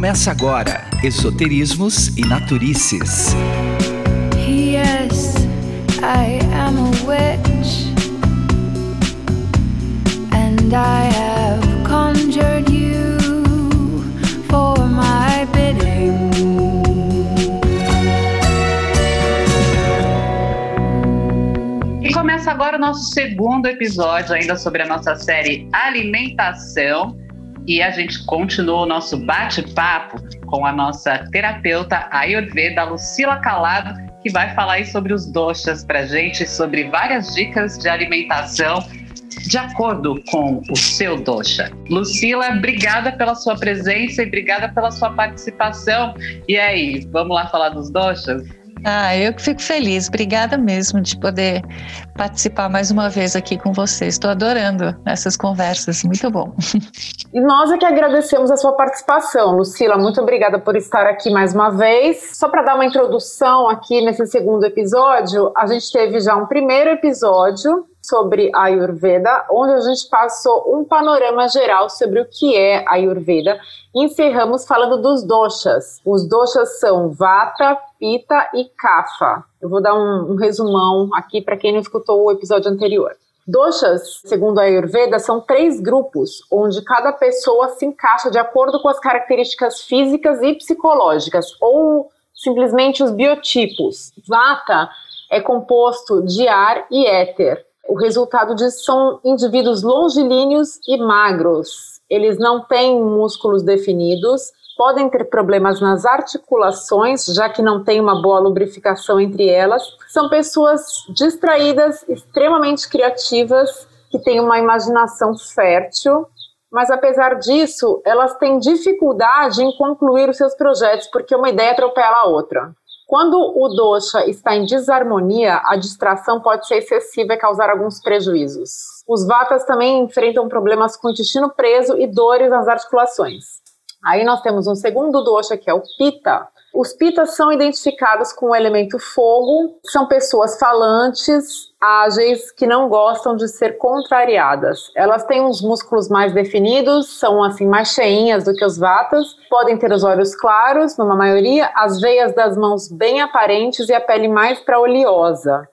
Começa agora Esoterismos e Naturices. Yes, I am a witch, and I have conjured you for my bidding. E começa agora o nosso segundo episódio, ainda sobre a nossa série Alimentação. E a gente continua o nosso bate-papo com a nossa terapeuta Ayurveda, Lucila Calado, que vai falar sobre os doshas para gente, sobre várias dicas de alimentação de acordo com o seu dosha. Lucila, obrigada pela sua presença e obrigada pela sua participação. E aí, vamos lá falar dos doshas? Ah, eu que fico feliz. Obrigada mesmo de poder participar mais uma vez aqui com vocês. Estou adorando essas conversas, muito bom. E nós é que agradecemos a sua participação, Lucila. Muito obrigada por estar aqui mais uma vez. Só para dar uma introdução aqui nesse segundo episódio, a gente teve já um primeiro episódio sobre a Ayurveda, onde a gente passou um panorama geral sobre o que é a Ayurveda. Encerramos falando dos doshas. Os doshas são Vata, Pitta e Kapha. Eu vou dar um, um resumão aqui para quem não escutou o episódio anterior. Doshas, segundo a Ayurveda, são três grupos, onde cada pessoa se encaixa de acordo com as características físicas e psicológicas, ou simplesmente os biotipos. Vata é composto de ar e éter. O resultado disso são indivíduos longilíneos e magros. Eles não têm músculos definidos, podem ter problemas nas articulações, já que não tem uma boa lubrificação entre elas. São pessoas distraídas, extremamente criativas, que têm uma imaginação fértil, mas apesar disso, elas têm dificuldade em concluir os seus projetos, porque uma ideia atropela a outra. Quando o dosha está em desarmonia, a distração pode ser excessiva e causar alguns prejuízos. Os vatas também enfrentam problemas com o intestino preso e dores nas articulações. Aí nós temos um segundo dosha que é o pita. Os pitas são identificados com o elemento fogo, são pessoas falantes, ágeis, que não gostam de ser contrariadas. Elas têm uns músculos mais definidos, são assim mais cheinhas do que os vatas, podem ter os olhos claros, numa maioria, as veias das mãos bem aparentes e a pele mais para oleosa.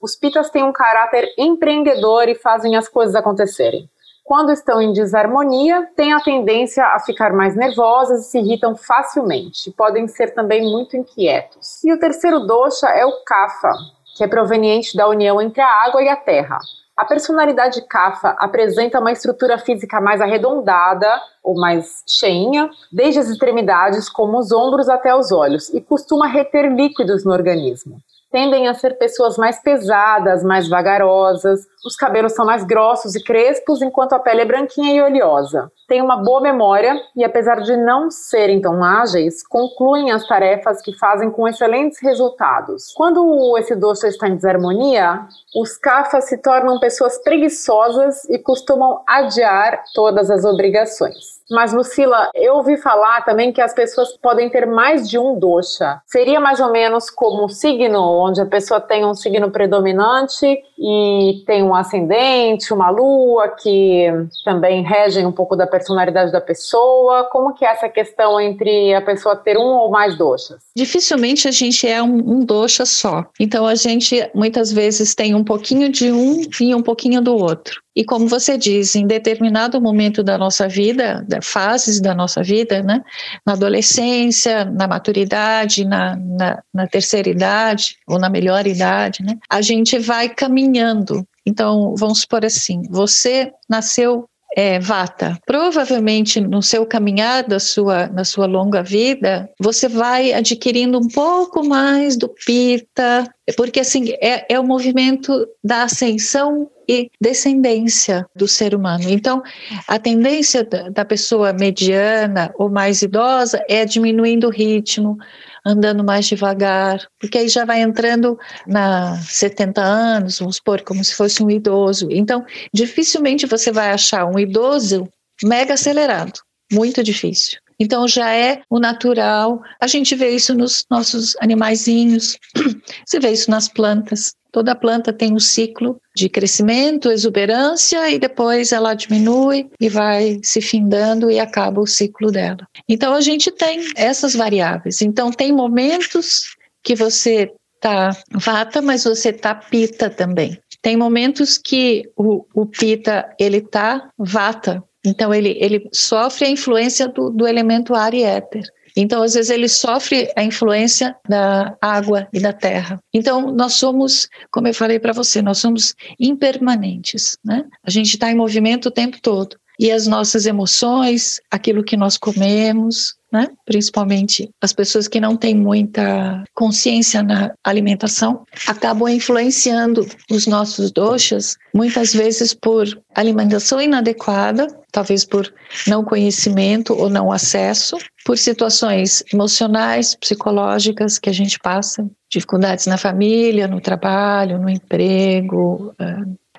Os pitas têm um caráter empreendedor e fazem as coisas acontecerem. Quando estão em desarmonia, têm a tendência a ficar mais nervosas e se irritam facilmente. Podem ser também muito inquietos. E o terceiro dosha é o kapha, que é proveniente da união entre a água e a terra. A personalidade Kapha apresenta uma estrutura física mais arredondada ou mais cheinha, desde as extremidades, como os ombros até os olhos, e costuma reter líquidos no organismo tendem a ser pessoas mais pesadas, mais vagarosas, os cabelos são mais grossos e crespos, enquanto a pele é branquinha e oleosa. Têm uma boa memória e, apesar de não serem tão ágeis, concluem as tarefas que fazem com excelentes resultados. Quando esse doce está em desarmonia, os cafas se tornam pessoas preguiçosas e costumam adiar todas as obrigações. Mas, Lucila, eu ouvi falar também que as pessoas podem ter mais de um dosha. Seria mais ou menos como um signo, onde a pessoa tem um signo predominante e tem um ascendente, uma lua, que também regem um pouco da personalidade da pessoa. Como que é essa questão entre a pessoa ter um ou mais doshas? Dificilmente a gente é um, um só. Então a gente muitas vezes tem um pouquinho de um e um pouquinho do outro. E como você diz, em determinado momento da nossa vida, da fases da nossa vida, né, na adolescência, na maturidade, na, na, na terceira idade ou na melhor idade, né, a gente vai caminhando. Então, vamos supor assim: você nasceu é, vata. Provavelmente no seu caminhar da sua, na sua longa vida, você vai adquirindo um pouco mais do pita, porque assim é, é o movimento da ascensão e descendência do ser humano. Então, a tendência da, pessoa mediana ou mais idosa é diminuindo o ritmo, andando mais devagar, porque aí já vai entrando na 70 anos, vamos supor, como se fosse um idoso. Então, dificilmente você vai achar um idoso mega acelerado, muito difícil. Então já é o natural. A gente vê isso nos nossos animaizinhos, você vê isso nas plantas. Toda planta tem um ciclo de crescimento, exuberância e depois ela diminui e vai se findando e acaba o ciclo dela. Então a gente tem essas variáveis. Então tem momentos que você tá vata, mas você tá pita também. Tem momentos que o, o pita ele tá vata, então ele, ele sofre a influência do, do elemento ar e éter. Então, às vezes, ele sofre a influência da água e da terra. Então, nós somos, como eu falei para você, nós somos impermanentes. Né? A gente está em movimento o tempo todo. E as nossas emoções, aquilo que nós comemos, né? principalmente as pessoas que não têm muita consciência na alimentação, acabam influenciando os nossos doxas, muitas vezes por alimentação inadequada, talvez por não conhecimento ou não acesso, por situações emocionais, psicológicas que a gente passa, dificuldades na família, no trabalho, no emprego,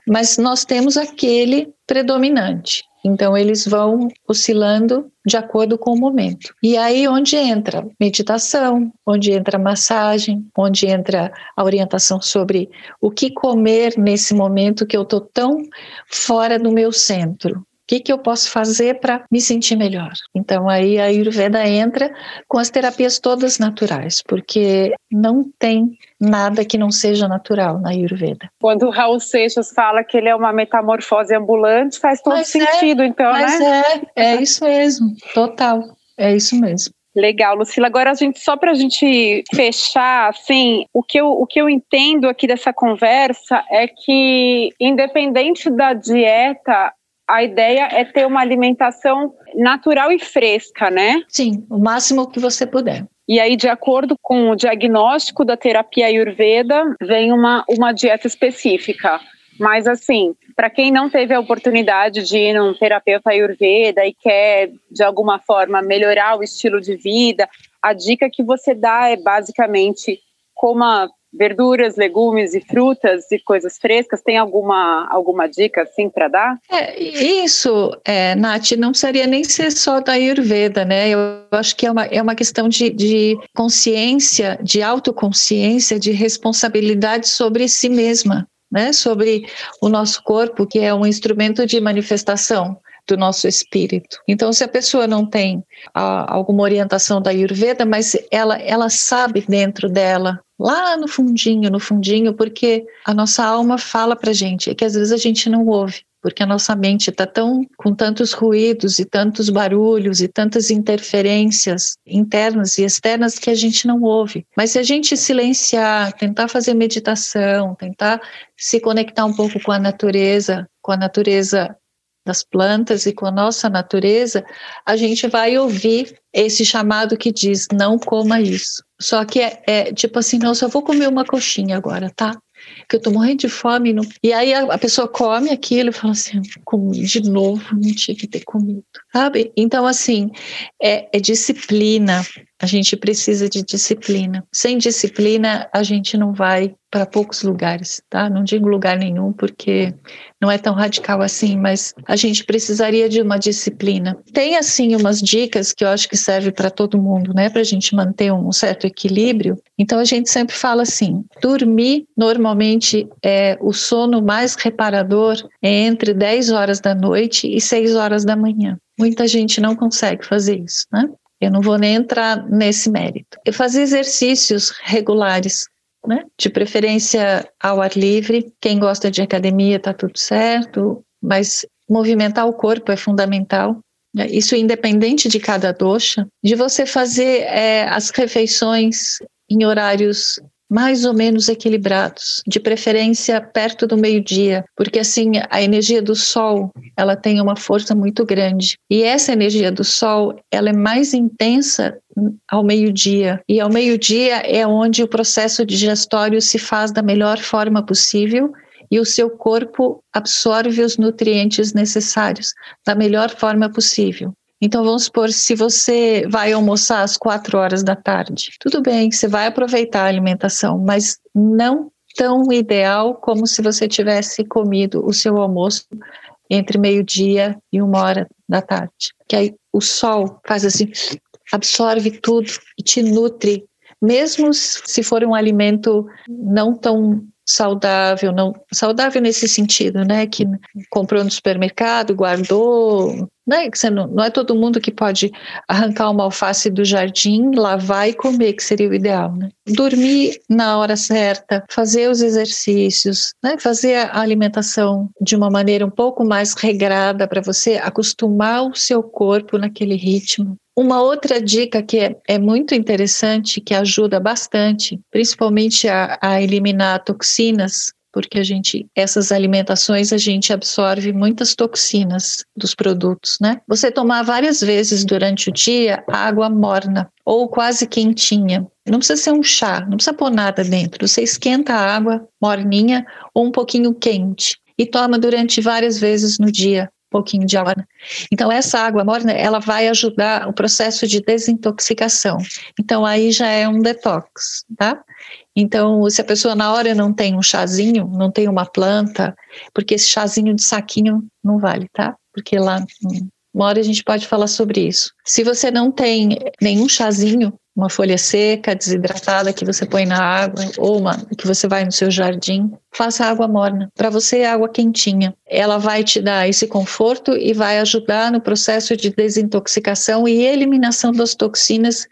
mas nós temos aquele predominante. Então, eles vão oscilando de acordo com o momento. E aí, onde entra meditação, onde entra massagem, onde entra a orientação sobre o que comer nesse momento que eu estou tão fora do meu centro que, que eu posso fazer para me sentir melhor? Então, aí a Ayurveda entra com as terapias todas naturais, porque não tem nada que não seja natural na Ayurveda. Quando o Raul Seixas fala que ele é uma metamorfose ambulante, faz todo mas é, sentido, é, então, mas né? É, é isso mesmo, total, é isso mesmo. Legal, Lucila. Agora a gente só para a gente fechar, assim, o que eu, o que eu entendo aqui dessa conversa é que independente da dieta, a ideia é ter uma alimentação natural e fresca, né? Sim, o máximo que você puder. E aí, de acordo com o diagnóstico da terapia Ayurveda, vem uma, uma dieta específica. Mas, assim, para quem não teve a oportunidade de ir num terapeuta Ayurveda e quer, de alguma forma, melhorar o estilo de vida, a dica que você dá é basicamente coma verduras, legumes e frutas e coisas frescas, tem alguma, alguma dica assim para dar? É, isso, é, Nath, não seria nem ser só da Ayurveda, né? Eu acho que é uma, é uma questão de, de consciência, de autoconsciência, de responsabilidade sobre si mesma, né? Sobre o nosso corpo, que é um instrumento de manifestação do nosso espírito. Então, se a pessoa não tem a, alguma orientação da Ayurveda, mas ela, ela sabe dentro dela lá no fundinho, no fundinho, porque a nossa alma fala para gente, é que às vezes a gente não ouve, porque a nossa mente está tão com tantos ruídos e tantos barulhos e tantas interferências internas e externas que a gente não ouve. Mas se a gente silenciar, tentar fazer meditação, tentar se conectar um pouco com a natureza, com a natureza das plantas e com a nossa natureza, a gente vai ouvir esse chamado que diz: não coma isso. Só que é, é tipo assim, não, só vou comer uma coxinha agora, tá? Que eu tô morrendo de fome. Não... E aí a, pessoa come aquilo e fala assim: comi de novo, não tinha que ter comido, sabe? Então, assim, é, é disciplina. A gente precisa de disciplina. Sem disciplina, a gente não vai para poucos lugares, tá? Não digo lugar nenhum porque não é tão radical assim, mas a gente precisaria de uma disciplina. Tem assim umas dicas que eu acho que serve para todo mundo, né, para a gente manter um certo equilíbrio. Então a gente sempre fala assim: dormir normalmente é o sono mais reparador é entre 10 horas da noite e 6 horas da manhã. Muita gente não consegue fazer isso, né? Eu não vou nem entrar nesse mérito. Eu fazer exercícios regulares, né? De preferência ao ar livre. Quem gosta de academia está tudo certo, mas movimentar o corpo é fundamental. Né? Isso independente de cada doxa, de você fazer é, as refeições em horários mais ou menos equilibrados, de preferência perto do meio-dia, porque assim a energia do sol, ela tem uma força muito grande. E essa energia do sol, ela é mais intensa ao meio-dia. E ao meio-dia é onde o processo digestório se faz da melhor forma possível e o seu corpo absorve os nutrientes necessários da melhor forma possível. Então, vamos supor, se você vai almoçar às quatro horas da tarde, tudo bem, você vai aproveitar a alimentação, mas não tão ideal como se você tivesse comido o seu almoço entre meio-dia e uma hora da tarde. Que aí o sol faz assim, absorve tudo e te nutre, mesmo se for um alimento não tão saudável, não saudável nesse sentido, né? Que comprou no supermercado, guardou, né? Que não, não é todo mundo que pode arrancar uma alface do jardim, lavar e comer, que seria o ideal, né? Dormir na hora certa, fazer os exercícios, né? Fazer a alimentação de uma maneira um pouco mais regrada para você acostumar o seu corpo naquele ritmo. Uma outra dica que é, é, muito interessante, que ajuda bastante, principalmente a, a, eliminar toxinas, porque a gente, essas alimentações, a gente absorve muitas toxinas dos produtos, né? Você tomar várias vezes durante o dia água morna ou quase quentinha. Não precisa ser um chá, não precisa pôr nada dentro. Você esquenta a água morninha ou um pouquinho quente e toma durante várias vezes no dia pouquinho de água. Então, essa água morna, ela vai ajudar o processo de desintoxicação. Então, aí já é um detox, tá? Então, se a pessoa na hora não tem um chazinho, não tem uma planta, porque esse chazinho de saquinho não vale, tá? Porque lá, uma hora a gente pode falar sobre isso. Se você não tem nenhum chazinho, uma folha seca, desidratada que você põe na água ou uma que você vai no seu jardim, faça água morna. Para você é água quentinha. Ela vai te dar esse conforto e vai ajudar no processo de desintoxicação e eliminação das toxinas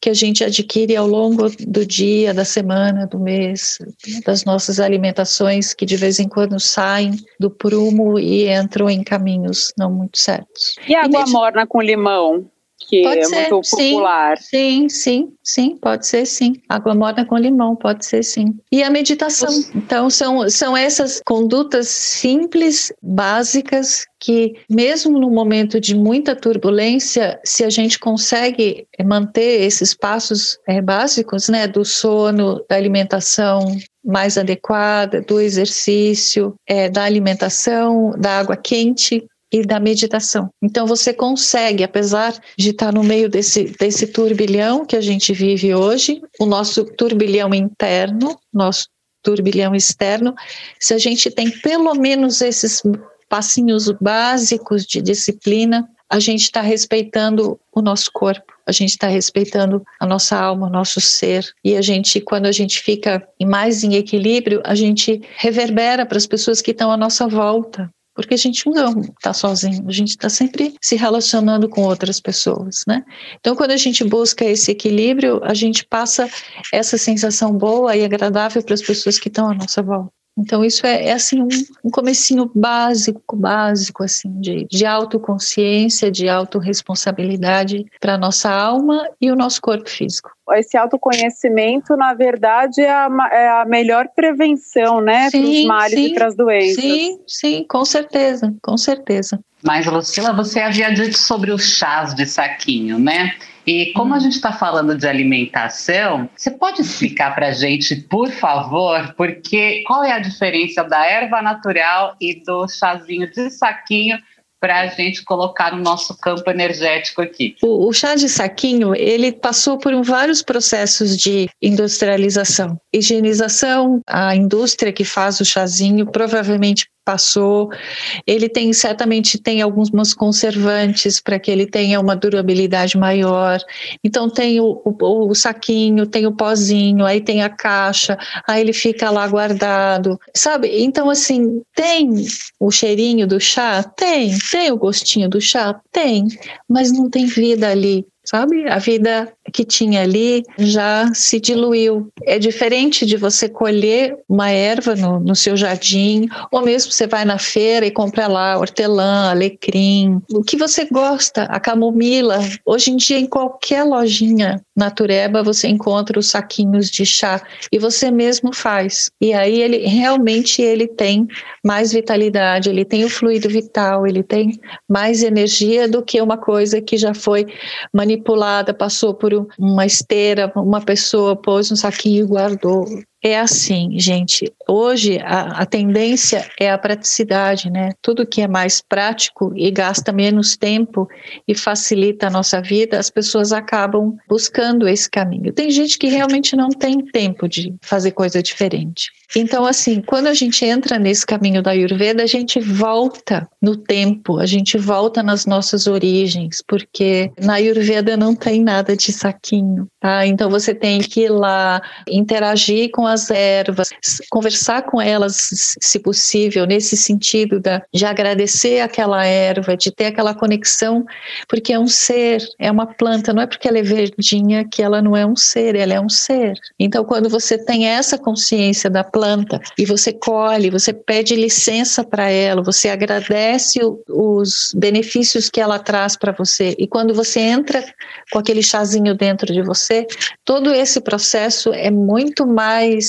que a gente adquire ao longo do dia, da semana, do mês, das nossas alimentações que de vez em quando saem do prumo e entram em caminhos não muito certos. E água morna com limão? Que pode é ser, muito popular. Sim, sim, sim, pode ser sim. Água morna com limão, pode ser sim. E a meditação. Então, são, são essas condutas simples, básicas, que mesmo no momento de muita turbulência, se a gente consegue manter esses passos é, básicos, né, do sono, da alimentação, mais adequada, do exercício, é, da alimentação, da água quente, e da meditação. Então você consegue, apesar de estar no meio desse, desse turbilhão que a gente vive hoje, o nosso turbilhão interno, nosso turbilhão externo, se a gente tem pelo menos esses passinhos básicos de disciplina, a gente está respeitando o nosso corpo, a gente está respeitando a nossa alma, o nosso ser. E a gente, quando a gente fica mais em equilíbrio, a gente reverbera para as pessoas que estão à nossa volta porque a gente não está sozinho, a gente está sempre se relacionando com outras pessoas, né? Então, quando a gente busca esse equilíbrio, a gente passa essa sensação boa e agradável para as pessoas que estão à nossa volta. Então, isso é, é assim, um, um comecinho básico, básico, assim, de, de autoconsciência, de autorresponsabilidade para a nossa alma e o nosso corpo físico. Esse autoconhecimento, na verdade, é a, é a melhor prevenção, né, para os males sim, e para as doenças. Sim, sim, com certeza, com certeza. Mas, Lucila, você havia dito sobre os chás de saquinho, né? E como a gente está falando de alimentação, você pode explicar para a gente, por favor, porque qual é a diferença da erva natural e do chazinho de saquinho para a gente colocar no nosso campo energético aqui. O, o, chá de saquinho, ele passou por vários processos de industrialização. Higienização, a indústria que faz o chazinho provavelmente passou. Ele tem certamente tem alguns conservantes para que ele tenha uma durabilidade maior. Então tem o, o, o, saquinho, tem o pozinho, aí tem a caixa, aí ele fica lá guardado, sabe? Então assim tem o cheirinho do chá, tem, tem o gostinho do chá, tem, mas não tem vida ali sabe? A vida que tinha ali já se diluiu. É diferente de você colher uma erva no, no seu jardim, ou mesmo você vai na feira e compra lá hortelã, alecrim, o que você gosta, a camomila. Hoje em dia, em qualquer lojinha natureba, você encontra os saquinhos de chá e você mesmo faz. E aí ele realmente ele tem mais vitalidade, ele tem o fluido vital, ele tem mais energia do que uma coisa que já foi manipulada passou por uma esteira, uma pessoa pôs um saquinho e guardou. É assim, gente. Hoje a, a, tendência é a praticidade, né? Tudo que é mais prático e gasta menos tempo e facilita a nossa vida, as pessoas acabam buscando esse caminho. Tem gente que realmente não tem tempo de fazer coisa diferente. Então, assim, quando a gente entra nesse caminho da Ayurveda, a gente volta no tempo, a gente volta nas nossas origens, porque na Ayurveda não tem nada de saquinho, tá? Então você tem que ir lá interagir com as ervas, conversar com elas, se possível, nesse sentido da, de agradecer aquela erva, de ter aquela conexão, porque é um ser, é uma planta, não é porque ela é verdinha que ela não é um ser, ela é um ser. Então, quando você tem essa consciência da planta e você colhe, você pede licença para ela, você agradece o, os benefícios que ela traz para você, e quando você entra com aquele chazinho dentro de você, todo esse processo é muito mais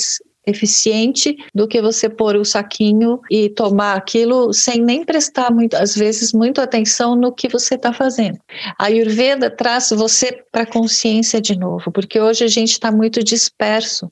eficiente do que você pôr o saquinho e tomar aquilo sem nem prestar muito, às vezes muito atenção no que você está fazendo. A Ayurveda traz você para a consciência de novo, porque hoje a gente está muito disperso.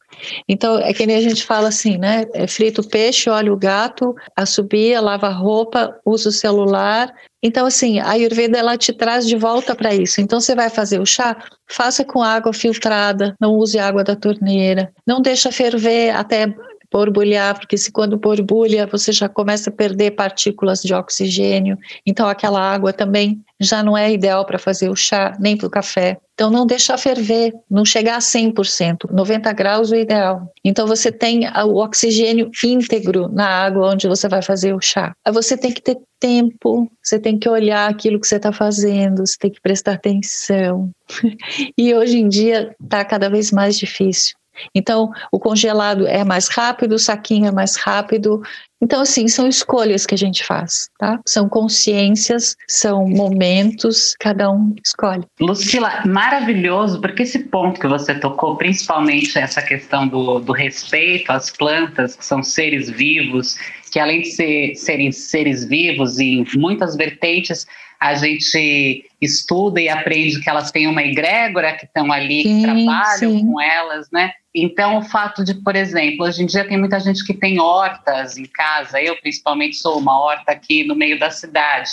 Então é que nem a gente fala assim, né? É frito o peixe, olha o gato, assobia, lava a roupa, usa o celular, então, assim, a Ayurveda ela te traz de volta para isso. Então, você vai fazer o chá, faça com água filtrada, não use água da torneira, não deixa ferver até borbulhar, porque se quando borbulha você já começa a perder partículas de oxigênio, então aquela água também já não é ideal para fazer o chá, nem para o café. Então não deixar ferver, não chegar a 100%, 90 graus é o ideal. Então você tem o oxigênio íntegro na água onde você vai fazer o chá. Você tem que ter tempo, você tem que olhar aquilo que você está fazendo, você tem que prestar atenção. E hoje em dia está cada vez mais difícil. Então, o congelado é mais rápido, o saquinho é mais rápido. Então, assim, são escolhas que a gente faz, tá? São consciências, são momentos, cada um escolhe. Lucila, maravilhoso, porque esse ponto que você tocou, principalmente essa questão do, do respeito às plantas, que são seres vivos, que além de ser, serem seres vivos em muitas vertentes, a gente estuda e aprende que elas têm uma egrégora que estão ali, sim, que trabalham sim. com elas, né? Então, o fato de, por exemplo, hoje em dia tem muita gente que tem hortas em casa, eu principalmente sou uma horta aqui no meio da cidade,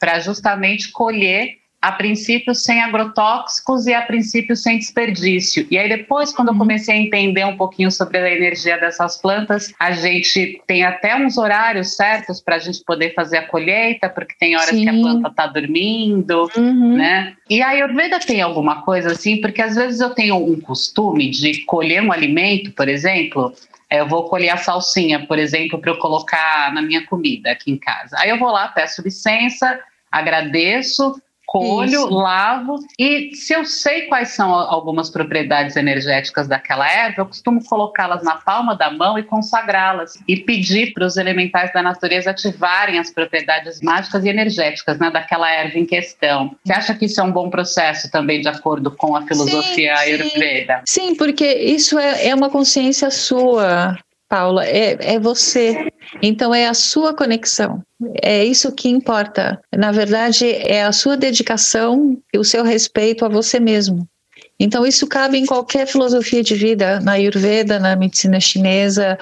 para justamente colher a princípio sem agrotóxicos e a princípio sem desperdício. E aí depois, quando eu uhum. comecei a entender um pouquinho sobre a energia dessas plantas, a gente tem até uns horários certos para a gente poder fazer a colheita, porque tem horas Sim. que a planta está dormindo, uhum. né? E a Ayurveda tem alguma coisa assim, porque às vezes eu tenho um costume de colher um alimento, por exemplo, eu vou colher a salsinha, por exemplo, para eu colocar na minha comida aqui em casa. Aí eu vou lá, peço licença, agradeço, colho, Isso. lavo e se eu sei quais são algumas propriedades energéticas daquela erva, eu costumo colocá-las na palma da mão e consagrá-las e pedir para os elementais da natureza ativarem as propriedades mágicas e energéticas né, daquela erva em questão. Você acha que isso é um bom processo também de acordo com a filosofia sim, Ayurveda? Sim, sim porque isso é, é uma consciência sua. Paula, é, é você. Então é a sua conexão. É isso que importa. Na verdade, é a sua dedicação e o seu respeito a você mesmo. Então, isso cabe em qualquer filosofia de vida, na Ayurveda, na medicina chinesa,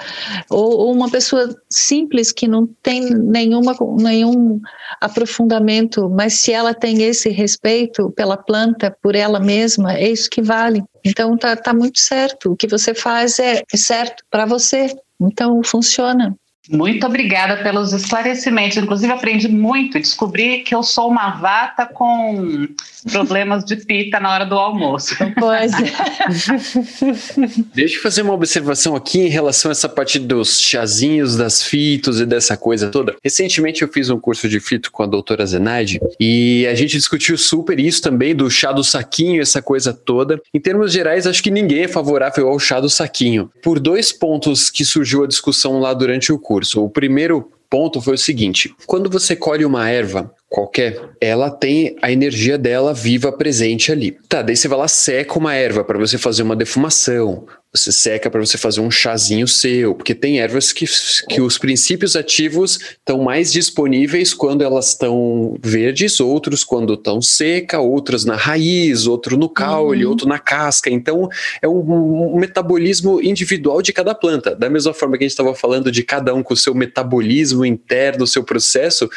ou, ou uma pessoa simples que não tem nenhuma, nenhum aprofundamento, mas se ela tem esse respeito pela planta, por ela mesma, é isso que vale. Então, tá, tá muito certo. O que você faz é, certo para você. Então, funciona. Muito obrigada pelos esclarecimentos. Inclusive, aprendi muito. Descobri que eu sou uma vata com problemas de pita na hora do almoço. Pois é. Deixa eu fazer uma observação aqui em relação a essa parte dos chazinhos, das fitos e dessa coisa toda. Recentemente eu fiz um curso de fito com a doutora Zenaide e a gente discutiu super isso também do chá do saquinho, essa coisa toda. Em termos gerais, acho que ninguém é favorável ao chá do saquinho. Por dois pontos que surgiu a discussão lá durante o curso curso. O primeiro ponto foi o seguinte: quando você colhe uma erva qualquer, ela tem a energia dela viva presente ali. Tá, daí você vai lá seca uma erva para você fazer uma defumação, você seca para você fazer um chazinho seu, porque tem ervas que, que os princípios ativos estão mais disponíveis quando elas estão verdes, outros quando estão seca, outras na raiz, outro no caule, uhum. outro na casca. Então é um, um, metabolismo individual de cada planta. Da mesma forma que a gente estava falando de cada um com o seu metabolismo interno, o seu processo,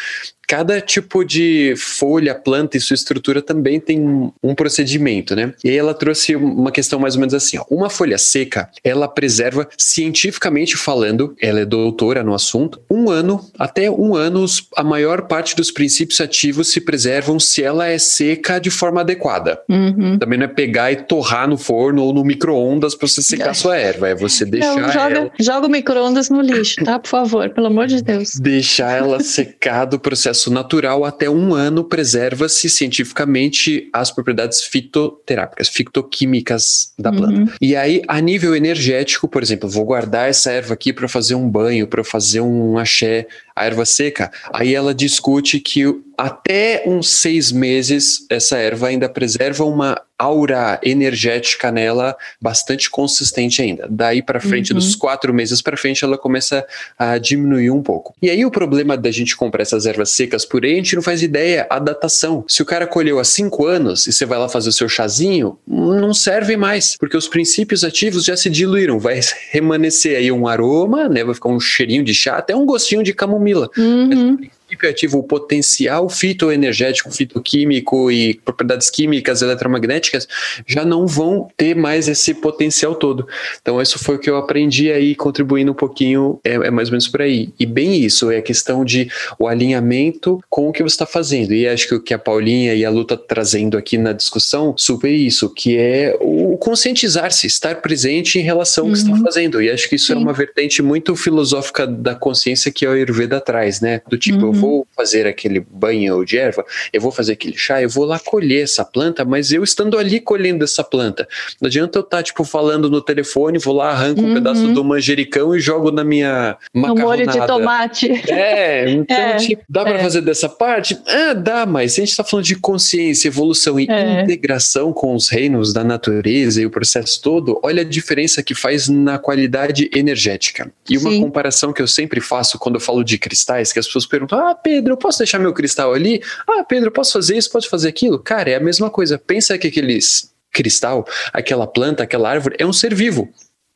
cada tipo de folha, planta e sua estrutura também tem um procedimento, né? E aí ela trouxe uma questão mais ou menos assim: ó, uma folha seca seca, ela preserva, cientificamente falando, ela é doutora no assunto, um ano, até um ano, a maior parte dos princípios ativos se preservam se ela é seca de forma adequada. Uhum. Também não é pegar e torrar no forno ou no micro-ondas para você secar sua erva, é você deixar Não, joga, ela... joga o micro-ondas no lixo, tá? Por favor, pelo amor de Deus. Deixar ela secar do processo natural até um ano preserva-se cientificamente as propriedades fitoterápicas, fitoquímicas da planta. Uhum. E aí, a nível energético, por exemplo, vou guardar essa erva aqui para fazer um banho, para fazer um axé, a erva seca. Aí ela discute que até uns seis meses essa erva ainda preserva uma aura energética nela bastante consistente ainda. Daí para frente, Uhum. dos quatro meses para frente, ela começa a diminuir um pouco. E aí o problema da gente comprar essas ervas secas por aí, a gente não faz ideia a datação. Se o cara colheu há cinco anos e você vai lá fazer o seu chazinho, não serve mais, porque os princípios ativos já se diluíram. Vai remanescer aí um aroma, né? Vai ficar um cheirinho de chá, até um gostinho de camomila. Uhum. Princípio ativo, o potencial fitoenergético, fitoquímico e propriedades químicas eletromagnéticas já não vão ter mais esse potencial todo. Então, isso foi o que eu aprendi aí, contribuindo um pouquinho, é, é mais ou menos por aí. E bem isso, é a questão de o alinhamento com o que você está fazendo. E acho que o que a Paulinha e a Lu tá trazendo aqui na discussão, super isso, que é o conscientizar-se, estar presente em relação ao que você está fazendo. E acho que isso é Sim. uma vertente muito filosófica da consciência que a Ayurveda traz, né? Do tipo, eu vou fazer aquele banho de erva, eu vou fazer aquele chá, eu vou lá colher essa planta, mas eu estando ali colhendo essa planta. Não adianta eu estar, tipo, falando no telefone, vou lá, arranco um Uhum. pedaço do manjericão e jogo na minha No molho de macarronada. tomate. É, então, É, tipo, dá pra é. fazer dessa parte? Ah, dá, mas se a gente tá falando de consciência, evolução e É. integração com os reinos da natureza e o processo todo, olha a diferença que faz na qualidade energética. E uma Sim. comparação que eu sempre faço quando eu falo de cristais, que as pessoas perguntam: Ah, Pedro, eu posso deixar meu cristal ali? Ah, Pedro, posso fazer isso, posso fazer aquilo? Cara, é a mesma coisa. Pensa que aqueles cristal, aquela planta, aquela árvore é um ser vivo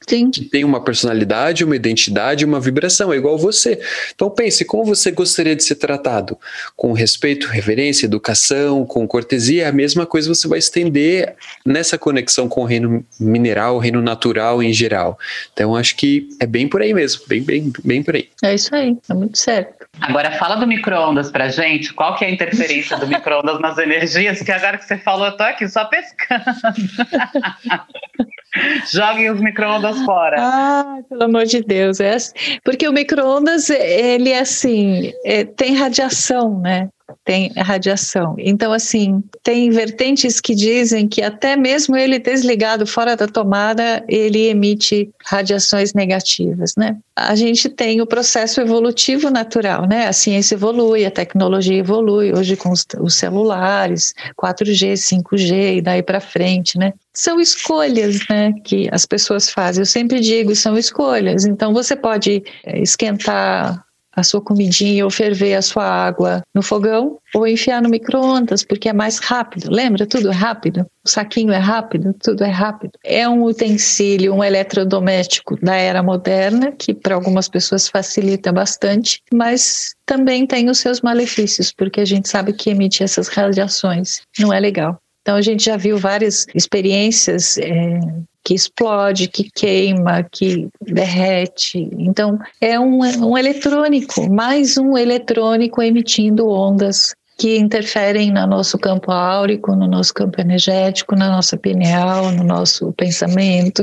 Sim. que tem uma personalidade, uma identidade, uma vibração, é igual você. Então pense, como você gostaria de ser tratado? Com respeito, reverência, educação, com cortesia, é a mesma coisa você vai estender nessa conexão com o reino mineral, o reino natural em geral. Então acho que é bem por aí mesmo, bem, bem, bem por aí. É isso aí, é muito certo. Agora fala do micro-ondas pra gente. Qual que é a interferência do micro-ondas nas energias? Que agora que você falou, eu tô aqui só pescando. Joguem os micro-ondas fora. Ah, pelo amor de Deus, é assim. porque o micro-ondas ele é assim, é, tem radiação, né? Tem radiação. Então, assim, tem vertentes que dizem que até mesmo ele desligado fora da tomada, ele emite radiações negativas, né? A gente tem o processo evolutivo natural, né? A ciência evolui, a tecnologia evolui, hoje com os, celulares, 4G, 5G e daí para frente, né? São escolhas, né, que as pessoas fazem. Eu sempre digo, são escolhas. Então, você pode eh, esquentar a sua comidinha ou ferver a sua água no fogão ou enfiar no micro-ondas, porque é mais rápido. Lembra? Tudo é rápido. O saquinho é rápido, tudo é rápido. É um utensílio, um eletrodoméstico da era moderna, que para algumas pessoas facilita bastante, mas também tem os seus malefícios, porque a gente sabe que emite essas radiações. Não é legal. Então a gente já viu várias experiências é, que explode, que queima, que derrete. Então é um, um eletrônico, mais um eletrônico emitindo ondas que interferem no nosso campo áurico, no nosso campo energético, na nossa pineal, no nosso pensamento,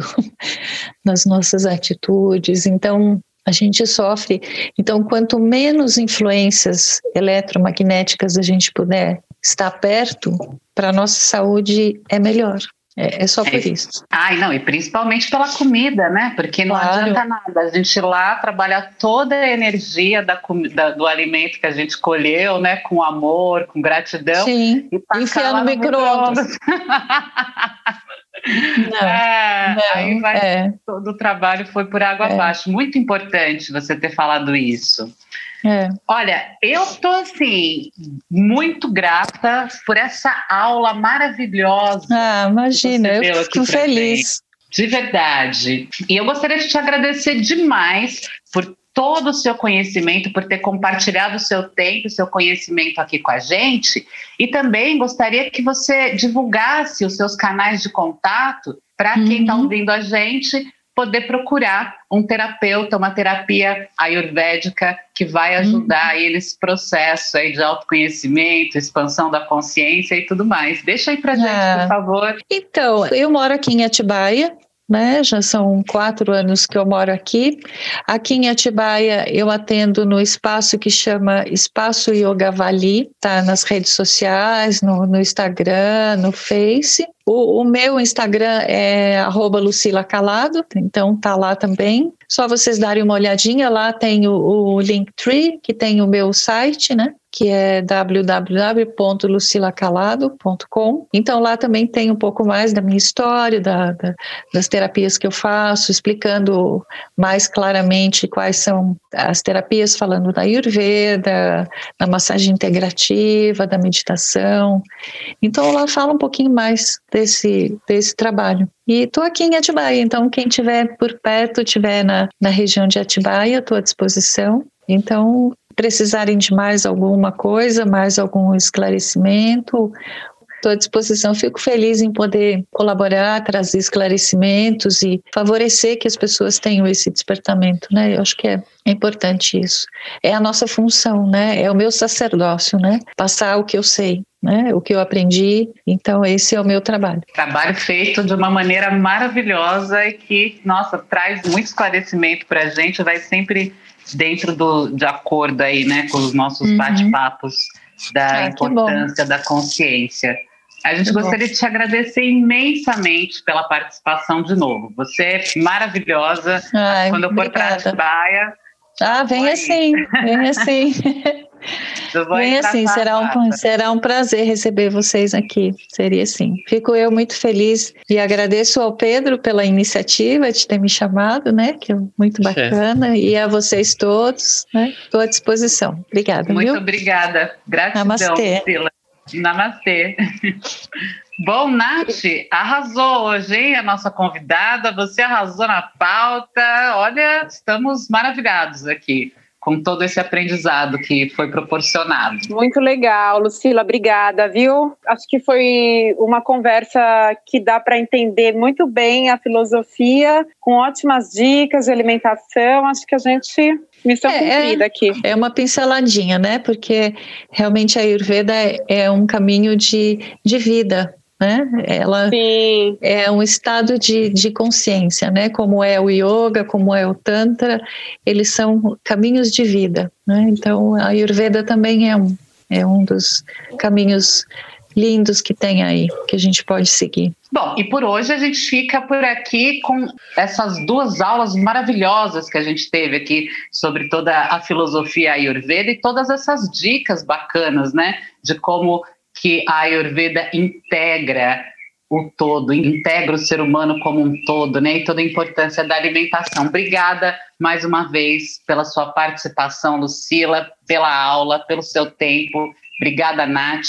nas nossas atitudes. Então a gente sofre. Então, quanto menos influências eletromagnéticas a gente puder estar perto, para a nossa saúde é melhor. É, é só por É. isso. Ai, não, e principalmente pela comida, né? Porque não Claro. adianta nada a gente ir lá trabalhar toda a energia da, do alimento que a gente colheu, né? Com amor, com gratidão. Sim. E Enfiar lá no micro-ondas. Não, É, aí não, vai, é, todo o trabalho foi por água É. abaixo. Muito importante você ter falado isso. É. Olha, eu tô assim muito grata por essa aula maravilhosa. Ah, imagina, eu fico feliz. De verdade. E eu gostaria de te agradecer demais por todo o seu conhecimento, por ter compartilhado o seu tempo, o seu conhecimento aqui com a gente. E também gostaria que você divulgasse os seus canais de contato para quem está ouvindo a gente poder procurar um terapeuta, uma terapia ayurvédica que vai ajudar uhum. nesse processo aí de autoconhecimento, expansão da consciência e tudo mais. Deixa aí para gente, é. por favor. Então, eu moro aqui em Atibaia, né? Já são quatro anos que eu moro aqui. Aqui em Atibaia eu atendo no espaço que chama Espaço Yoga Vali, tá nas redes sociais, no, no Instagram, no Face. O, o, meu Instagram é arroba Lucila Calado, então tá lá também. Só vocês darem uma olhadinha, lá tem o, o Linktree, que tem o meu site, né? Que é www.lucilacalado.com. Então lá também tem um pouco mais da minha história, da, da, das terapias que eu faço, explicando mais claramente quais são as terapias, falando da Ayurveda, da massagem integrativa, da meditação. Então lá fala um pouquinho mais desse, desse trabalho. E estou aqui em Atibaia, então quem tiver por perto, tiver na, na região de Atibaia, estou à disposição. Então, precisarem de mais alguma coisa, mais algum esclarecimento, estou à disposição. Fico feliz em poder colaborar, trazer esclarecimentos e favorecer que as pessoas tenham esse despertamento, né? Eu acho que é importante isso. É a nossa função, né? É o meu sacerdócio, né? Passar o que eu sei. Né, o que eu aprendi, então esse é o meu trabalho. Trabalho feito de uma maneira maravilhosa e que, nossa, traz muito esclarecimento para a gente, vai sempre dentro do, de acordo aí, né, com os nossos uhum. bate-papos da ah, importância da consciência. A gente que gostaria bom. de te agradecer imensamente pela participação de novo. Você é maravilhosa. Ai, Quando eu for para Atibaia. Ah, vem assim, vem assim. Bem assim, será um, será um prazer receber vocês aqui. Seria assim. Fico eu muito feliz e agradeço ao Pedro pela iniciativa de ter me chamado, né? Que é muito bacana. E a vocês todos, né? Estou à disposição. Obrigada. Muito viu? obrigada. Gratidão, Namastê. Priscila. Namastê. Bom, Nath, arrasou hoje, hein? A nossa convidada, você arrasou na pauta. Olha, estamos maravilhados aqui com todo esse aprendizado que foi proporcionado. Muito legal, Lucila, obrigada, viu? Acho que foi uma conversa que dá para entender muito bem a filosofia, com ótimas dicas de alimentação. Acho que a gente missão é, cumprida é, aqui. É uma pinceladinha, né? Porque realmente a Ayurveda é, é um caminho de, de vida, né? Ela Sim. é um estado de, de consciência, né? Como é o yoga, como é o tantra, eles são caminhos de vida, né? Então a Ayurveda também é um é um dos caminhos lindos que tem aí que a gente pode seguir. Bom, e por hoje a gente fica por aqui com essas duas aulas maravilhosas que a gente teve aqui sobre toda a filosofia ayurveda e todas essas dicas bacanas, né, de como que a Ayurveda integra o todo, integra o ser humano como um todo, né? E toda a importância da alimentação. Obrigada mais uma vez pela sua participação, Lucila, pela aula, pelo seu tempo. Obrigada, Nath,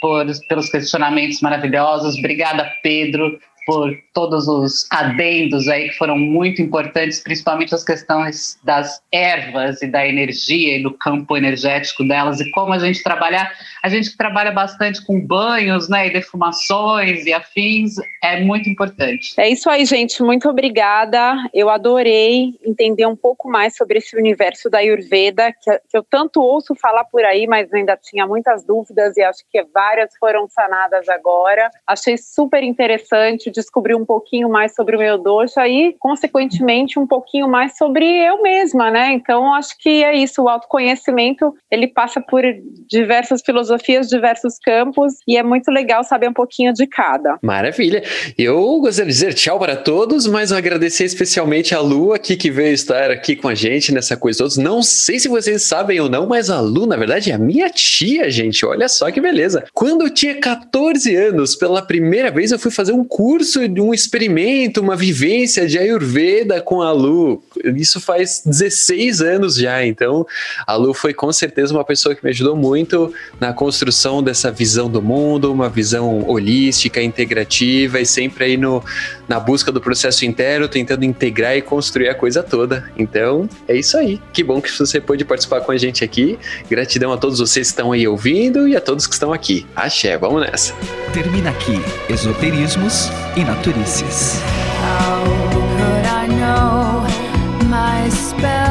por, pelos questionamentos maravilhosos. Obrigada, Pedro, por todos os adendos aí que foram muito importantes, principalmente as questões das ervas e da energia e do campo energético delas e como a gente trabalhar. A gente trabalha bastante com banhos, né, e defumações e afins, é muito importante. É isso aí, gente. Muito obrigada. Eu adorei entender um pouco mais sobre esse universo da Ayurveda, que, que eu tanto ouço falar por aí, mas ainda tinha muitas dúvidas e acho que várias foram sanadas agora. Achei super interessante descobrir um pouquinho mais sobre o meu dosha e, consequentemente, um pouquinho mais sobre eu mesma, né? Então, acho que é isso. O autoconhecimento ele passa por diversas filosofias, diversos campos e é muito legal saber um pouquinho de cada. Maravilha. Eu gostaria de dizer tchau para todos, mas agradecer especialmente a Lu aqui que veio estar aqui com a gente nessa coisa todos. Não sei se vocês sabem ou não, mas a Lu, na verdade, é a minha tia, gente. Olha só que beleza. Quando eu tinha 14 anos, pela primeira vez eu fui fazer um curso curso, um experimento, uma vivência de Ayurveda com a Lu. Isso faz 16 anos já, então a Lu foi com certeza uma pessoa que me ajudou muito na construção dessa visão do mundo, uma visão holística, integrativa e sempre aí no, na busca do processo interno, tentando integrar e construir a coisa toda. Então, é isso aí. Que bom que você pôde participar com a gente aqui. Gratidão a todos vocês que estão aí ouvindo e a todos que estão aqui. Axé, vamos nessa. Termina aqui Esoterismos e Naturices. How could I know my spell?